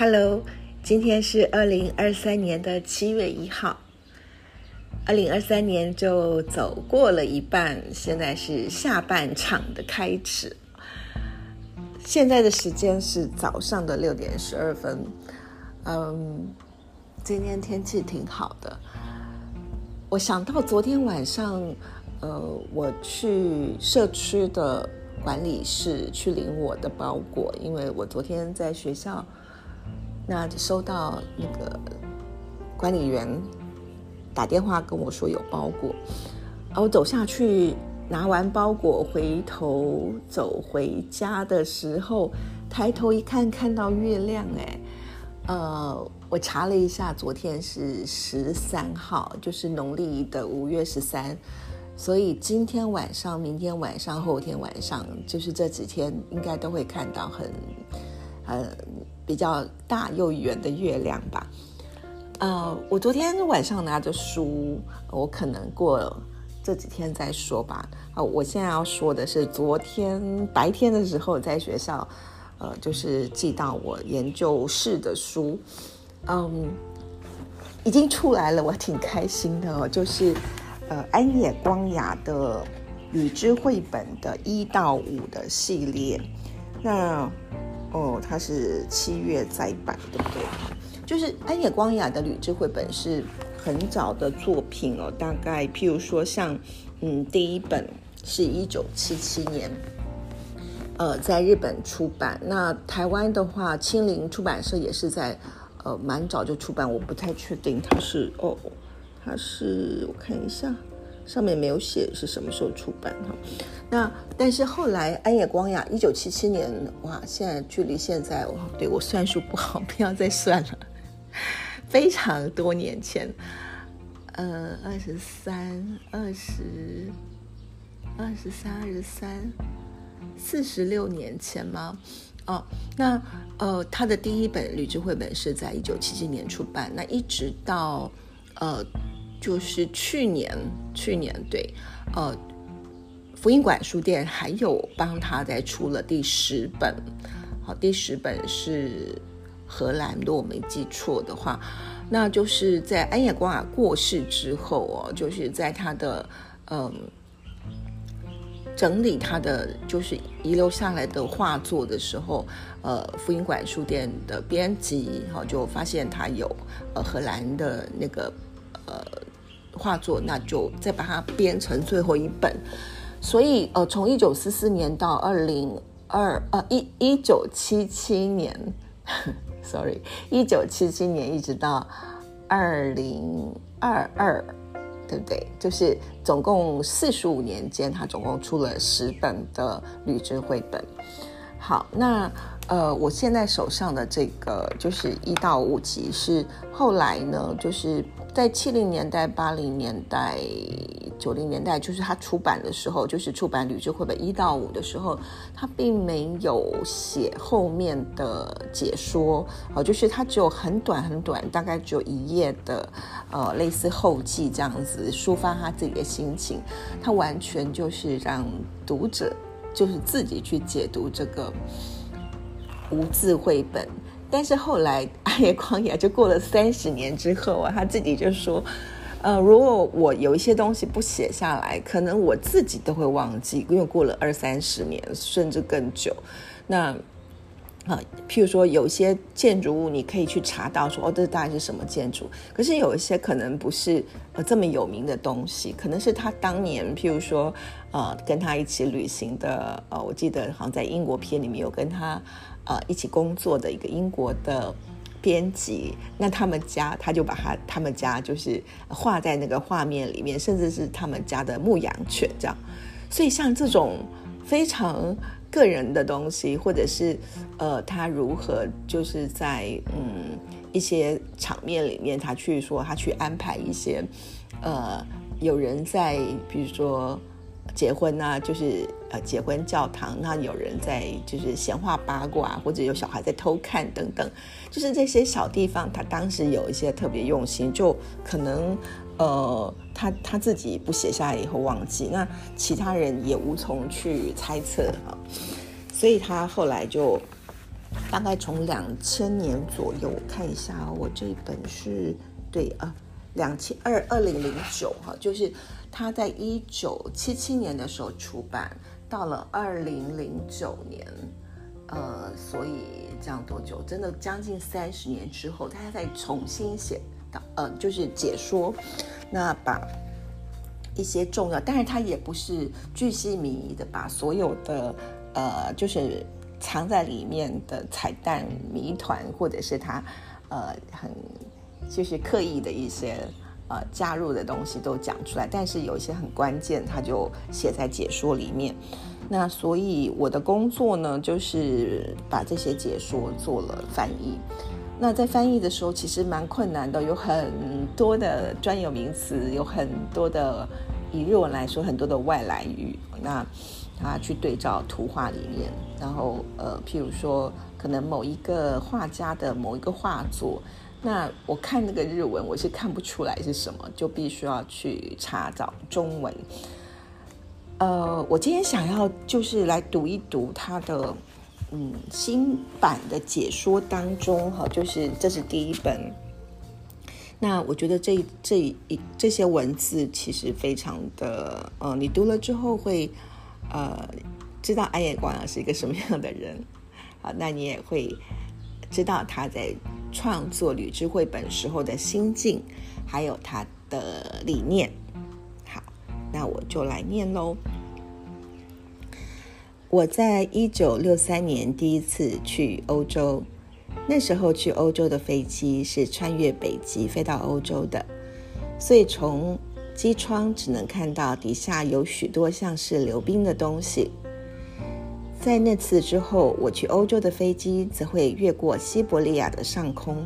Hello，今天是二零二三年的七月一号。二零二三年就走过了一半，现在是下半场的开始。现在的时间是早上的六点十二分。嗯，今天天气挺好的。我想到昨天晚上，呃，我去社区的管理室去领我的包裹，因为我昨天在学校那就收到那个管理员。打电话跟我说有包裹，啊我走下去拿完包裹，回头走回家的时候，抬头一看，看到月亮，哎，呃，我查了一下，昨天是十三号，就是农历的五月十三，所以今天晚上、明天晚上、后天晚上，就是这几天应该都会看到很，呃，比较大又圆的月亮吧。呃，我昨天晚上拿着书，我可能过这几天再说吧。啊，我现在要说的是昨天白天的时候在学校，呃，就是寄到我研究室的书，嗯，已经出来了，我挺开心的哦。就是呃安野光雅的雨之绘本的一到五的系列，那哦，它是七月再版，对不对？就是安野光雅的旅志绘本是很早的作品哦，大概譬如说像，嗯，第一本是一九七七年，呃，在日本出版。那台湾的话，青林出版社也是在，呃，蛮早就出版。我不太确定它是哦，它是我看一下，上面没有写是什么时候出版哈。那但是后来安野光雅一九七七年，哇，现在距离现在哇，对我算数不好，不要再算了。非常多年前，呃，二十三、二十、二十三、二十三、四十六年前吗？哦，那呃，他的第一本旅志绘本是在一九七七年出版，那一直到呃，就是去年，去年对，呃，福音馆书店还有帮他再出了第十本，好，第十本是。荷兰，如果我没记错的话，那就是在安雅光雅过世之后哦，就是在他的嗯整理他的就是遗留下来的画作的时候，呃，福音馆书店的编辑哈就发现他有呃荷兰的那个画作，那就再把它编成最后一本。所以呃，从一九四四年到二零二呃一一九七七年。Sorry，一九七七年一直到二零二二，对不对？就是总共四十五年间，他总共出了十本的旅之绘本。好，那。呃，我现在手上的这个就是一到五集，是后来呢，就是在七零年代、八零年代、九零年代，就是他出版的时候，就是出版《旅志绘本》一到五的时候，他并没有写后面的解说，哦，就是他只有很短很短，大概只有一页的，呃，类似后记这样子，抒发他自己的心情，他完全就是让读者就是自己去解读这个。无字绘本，但是后来 阿野光雅就过了三十年之后啊，他自己就说，呃，如果我有一些东西不写下来，可能我自己都会忘记，因为过了二三十年甚至更久，那。啊，譬如说有些建筑物，你可以去查到说，哦，这大概是什么建筑。可是有一些可能不是呃这么有名的东西，可能是他当年譬如说，呃，跟他一起旅行的，呃，我记得好像在英国片里面有跟他呃一起工作的一个英国的编辑，那他们家他就把他他们家就是画在那个画面里面，甚至是他们家的牧羊犬这样。所以像这种非常。个人的东西，或者是呃，他如何就是在嗯一些场面里面，他去说他去安排一些呃有人在，比如说结婚啊，就是呃结婚教堂，那有人在就是闲话八卦，或者有小孩在偷看等等，就是这些小地方，他当时有一些特别用心，就可能呃他他自己不写下来以后忘记，那其他人也无从去猜测啊。所以他后来就大概从两千年左右，我看一下，我这一本是对啊，两千二二零零九哈，就是他在一九七七年的时候出版，到了二零零九年，呃，所以这样多久？真的将近三十年之后，他再重新写，呃，就是解说，那把一些重要，但是他也不是巨细靡遗的把所有的，呃，就是。藏在里面的彩蛋谜团，或者是他，呃，很就是刻意的一些呃加入的东西都讲出来，但是有一些很关键，他就写在解说里面。那所以我的工作呢，就是把这些解说做了翻译。那在翻译的时候，其实蛮困难的，有很多的专有名词，有很多的以日文来说，很多的外来语。那他去对照图画里面，然后呃，譬如说，可能某一个画家的某一个画作，那我看那个日文，我是看不出来是什么，就必须要去查找中文。呃，我今天想要就是来读一读他的嗯新版的解说当中哈，就是这是第一本。那我觉得这这一这些文字其实非常的呃，你读了之后会。呃，知道安野光洋是一个什么样的人，啊，那你也会知道他在创作吕雉绘本时候的心境，还有他的理念。好，那我就来念喽。我在一九六三年第一次去欧洲，那时候去欧洲的飞机是穿越北极飞到欧洲的，所以从机窗只能看到底下有许多像是流冰的东西。在那次之后，我去欧洲的飞机则会越过西伯利亚的上空。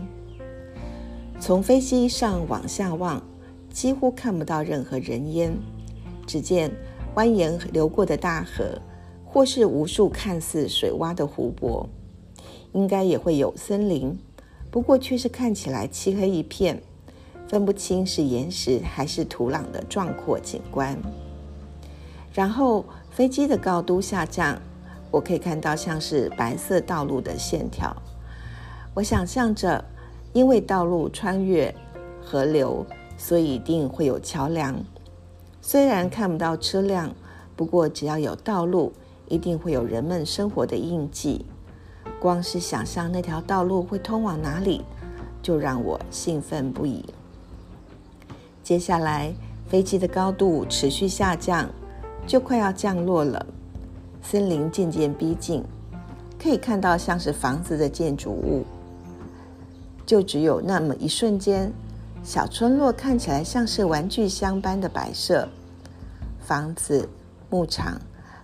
从飞机上往下望，几乎看不到任何人烟，只见蜿蜒流过的大河，或是无数看似水洼的湖泊。应该也会有森林，不过却是看起来漆黑一片。分不清是岩石还是土壤的壮阔景观。然后飞机的高度下降，我可以看到像是白色道路的线条。我想象着，因为道路穿越河流，所以一定会有桥梁。虽然看不到车辆，不过只要有道路，一定会有人们生活的印记。光是想象那条道路会通往哪里，就让我兴奋不已。接下来，飞机的高度持续下降，就快要降落了。森林渐渐逼近，可以看到像是房子的建筑物。就只有那么一瞬间，小村落看起来像是玩具箱般的摆设：房子、牧场、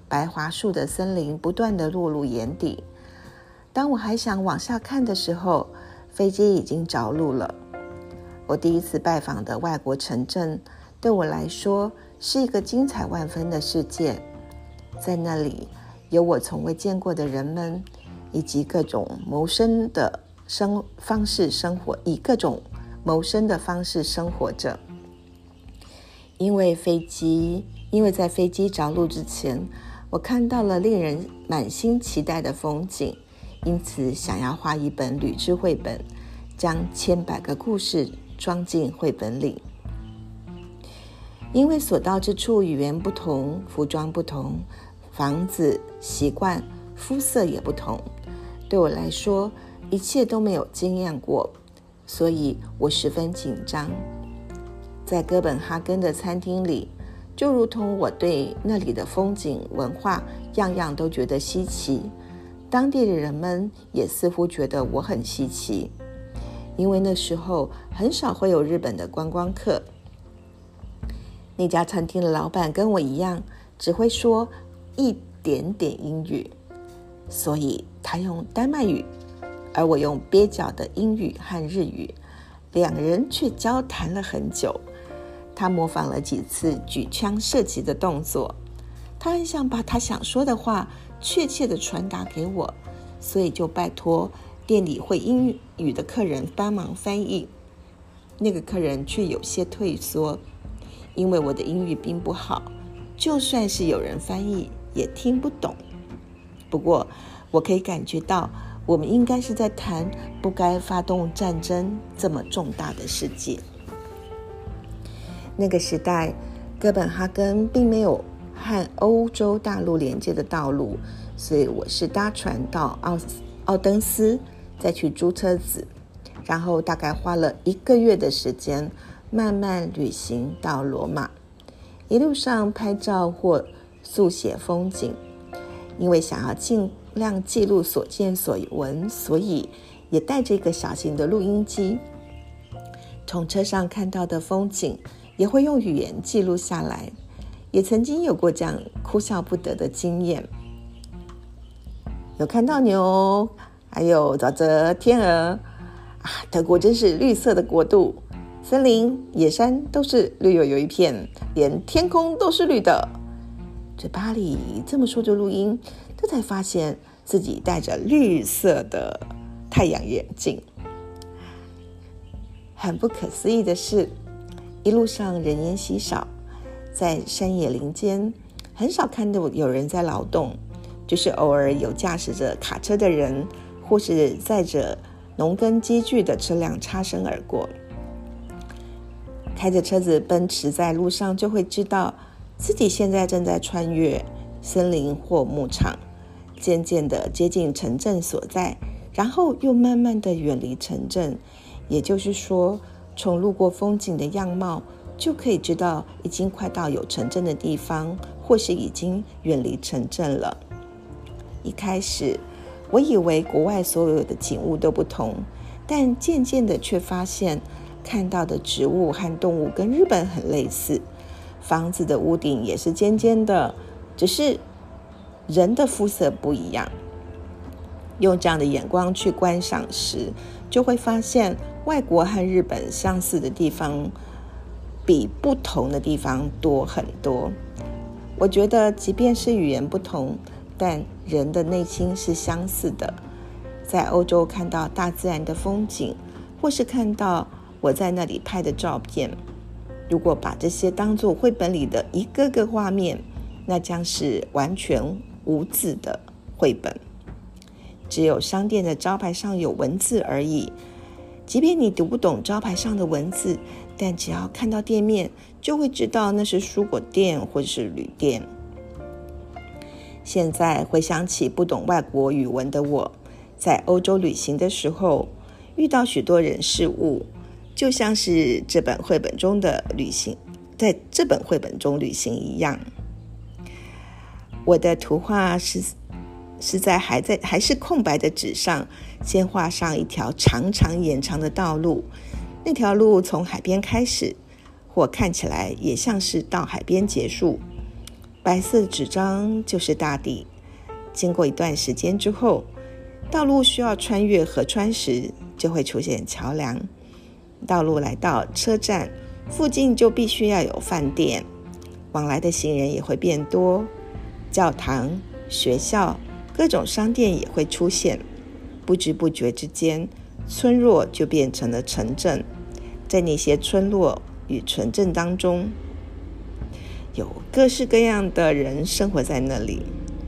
白桦树的森林不断的落入眼底。当我还想往下看的时候，飞机已经着陆了。我第一次拜访的外国城镇，对我来说是一个精彩万分的世界。在那里，有我从未见过的人们，以及各种谋生的生方式生活，以各种谋生的方式生活着。因为飞机，因为在飞机着陆之前，我看到了令人满心期待的风景，因此想要画一本旅之绘本，将千百个故事。装进绘本里，因为所到之处语言不同，服装不同，房子、习惯、肤色也不同。对我来说，一切都没有经验过，所以我十分紧张。在哥本哈根的餐厅里，就如同我对那里的风景、文化样样都觉得稀奇，当地的人们也似乎觉得我很稀奇。因为那时候很少会有日本的观光客。那家餐厅的老板跟我一样，只会说一点点英语，所以他用丹麦语，而我用蹩脚的英语和日语，两人却交谈了很久。他模仿了几次举枪射击的动作，他很想把他想说的话确切的传达给我，所以就拜托。店里会英语的客人帮忙翻译，那个客人却有些退缩，因为我的英语并不好，就算是有人翻译也听不懂。不过我可以感觉到我们应该是在谈不该发动战争这么重大的事件。那个时代，哥本哈根并没有和欧洲大陆连接的道路，所以我是搭船到奥奥登斯，再去租车子，然后大概花了一个月的时间，慢慢旅行到罗马，一路上拍照或速写风景，因为想要尽。量记录所见所闻，所以也带着一个小型的录音机。从车上看到的风景，也会用语言记录下来。也曾经有过这样哭笑不得的经验：有看到牛，还有沼泽、天鹅啊！德国真是绿色的国度，森林、野山都是绿油油一片，连天空都是绿的。嘴巴里这么说着录音。这才发现自己戴着绿色的太阳眼镜。很不可思议的是，一路上人烟稀少，在山野林间很少看到有人在劳动，就是偶尔有驾驶着卡车的人，或是载着农耕机具的车辆擦身而过。开着车子奔驰在路上，就会知道自己现在正在穿越森林或牧场。渐渐的接近城镇所在，然后又慢慢的远离城镇。也就是说，从路过风景的样貌，就可以知道已经快到有城镇的地方，或是已经远离城镇了。一开始，我以为国外所有的景物都不同，但渐渐的却发现，看到的植物和动物跟日本很类似，房子的屋顶也是尖尖的，只是。人的肤色不一样，用这样的眼光去观赏时，就会发现外国和日本相似的地方比不同的地方多很多。我觉得，即便是语言不同，但人的内心是相似的。在欧洲看到大自然的风景，或是看到我在那里拍的照片，如果把这些当作绘本里的一个个画面，那将是完全。无字的绘本，只有商店的招牌上有文字而已。即便你读不懂招牌上的文字，但只要看到店面，就会知道那是蔬果店或者是旅店。现在回想起不懂外国语文的我，在欧洲旅行的时候，遇到许多人事物，就像是这本绘本中的旅行，在这本绘本中旅行一样。我的图画是是在还在还是空白的纸上，先画上一条长长延长的道路。那条路从海边开始，或看起来也像是到海边结束。白色纸张就是大地。经过一段时间之后，道路需要穿越河川时，就会出现桥梁。道路来到车站附近，就必须要有饭店，往来的行人也会变多。教堂、学校、各种商店也会出现，不知不觉之间，村落就变成了城镇。在那些村落与城镇当中，有各式各样的人生活在那里。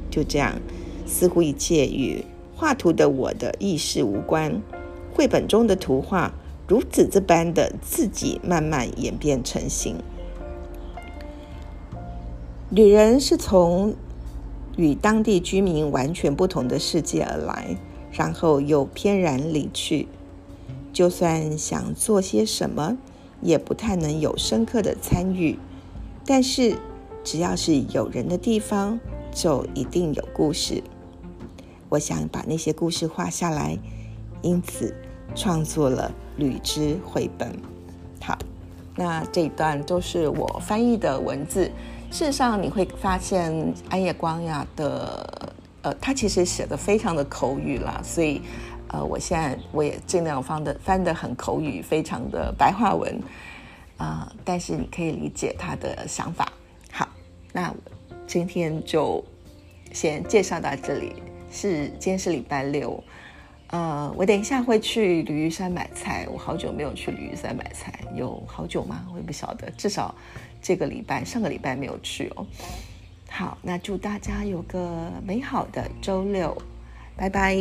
就这样，似乎一切与画图的我的意识无关。绘本中的图画如此这般的自己慢慢演变成型。女人是从。与当地居民完全不同的世界而来，然后又翩然离去。就算想做些什么，也不太能有深刻的参与。但是，只要是有人的地方，就一定有故事。我想把那些故事画下来，因此创作了《旅之绘本》。好，那这一段都是我翻译的文字。事实上，你会发现安野光雅的，呃，他其实写的非常的口语啦，所以，呃，我现在我也尽量翻的翻的很口语，非常的白话文，啊，但是你可以理解他的想法。好，那今天就先介绍到这里，是今天是礼拜六。呃，我等一下会去吕玉山买菜。我好久没有去吕玉山买菜，有好久吗？我也不晓得，至少这个礼拜、上个礼拜没有去哦。好，那祝大家有个美好的周六，拜拜。